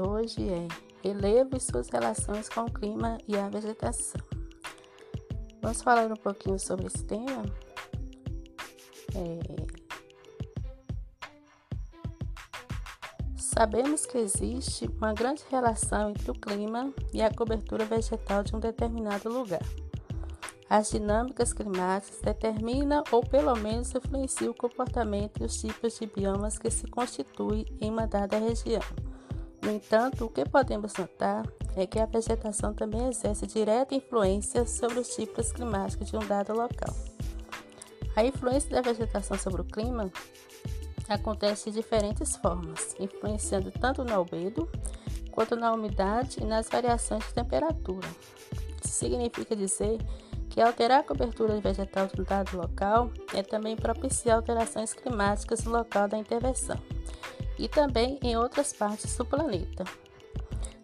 hoje é relevo e suas relações com o clima e a vegetação. Vamos falar um pouquinho sobre esse tema? É... Sabemos que existe uma grande relação entre o clima e a cobertura vegetal de um determinado lugar. As dinâmicas climáticas determinam ou pelo menos influenciam o comportamento e os tipos de biomas que se constituem em uma dada região. No entanto, o que podemos notar é que a vegetação também exerce direta influência sobre os tipos climáticos de um dado local. A influência da vegetação sobre o clima acontece de diferentes formas, influenciando tanto no albedo quanto na umidade e nas variações de temperatura. Isso significa dizer que alterar a cobertura vegetal de um dado local é também propiciar alterações climáticas no local da intervenção e também em outras partes do planeta.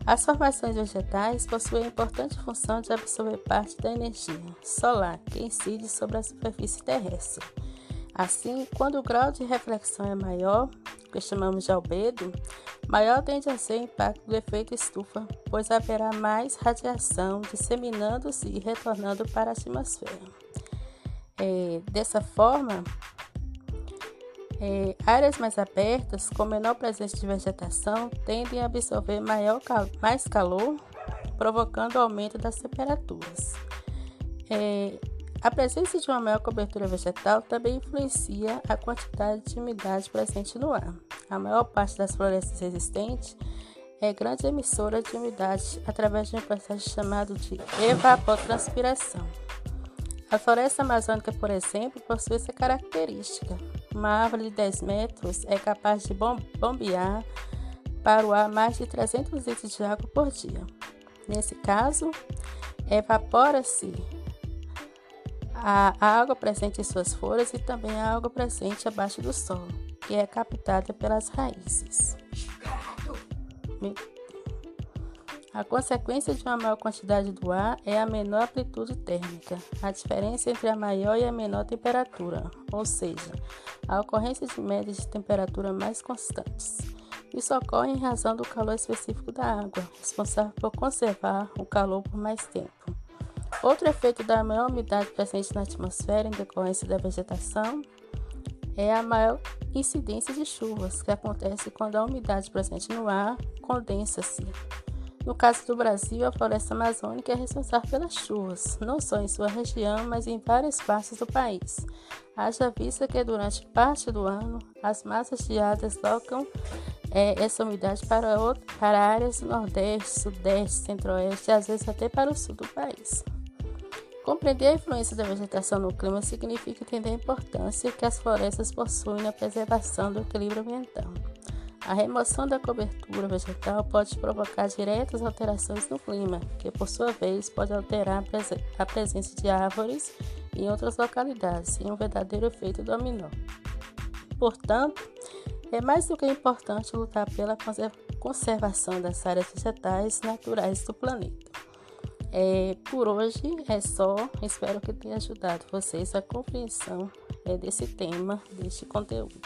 As formações vegetais possuem a importante função de absorver parte da energia solar que incide sobre a superfície terrestre. Assim, quando o grau de reflexão é maior, que chamamos de albedo, maior tende a ser o impacto do efeito estufa, pois haverá mais radiação disseminando-se e retornando para a atmosfera. É, dessa forma, é, áreas mais abertas, com menor presença de vegetação, tendem a absorver maior, mais calor, provocando aumento das temperaturas. É, a presença de uma maior cobertura vegetal também influencia a quantidade de umidade presente no ar. A maior parte das florestas existentes é grande emissora de umidade através de um processo chamado de evapotranspiração. A floresta amazônica, por exemplo, possui essa característica. Uma árvore de 10 metros é capaz de bombear para o ar mais de 300 litros de água por dia. Nesse caso, evapora-se a água presente em suas folhas e também a água presente abaixo do solo, que é captada pelas raízes. A consequência de uma maior quantidade do ar é a menor amplitude térmica, a diferença entre a maior e a menor temperatura, ou seja, a ocorrência de médias de temperatura mais constantes. Isso ocorre em razão do calor específico da água, responsável por conservar o calor por mais tempo. Outro efeito da maior umidade presente na atmosfera em decorrência da vegetação é a maior incidência de chuvas, que acontece quando a umidade presente no ar condensa-se. No caso do Brasil, a floresta amazônica é responsável pelas chuvas, não só em sua região, mas em várias partes do país. Haja vista que durante parte do ano as massas de ar deslocam é, essa umidade para, outro, para áreas do Nordeste, Sudeste, Centro-Oeste e às vezes até para o sul do país. Compreender a influência da vegetação no clima significa entender a importância que as florestas possuem na preservação do equilíbrio ambiental. A remoção da cobertura vegetal pode provocar diretas alterações no clima, que por sua vez pode alterar a presença de árvores em outras localidades, em um verdadeiro efeito dominó. Portanto, é mais do que importante lutar pela conservação das áreas vegetais naturais do planeta. É, por hoje é só. Espero que tenha ajudado vocês a compreensão é, desse tema, deste conteúdo.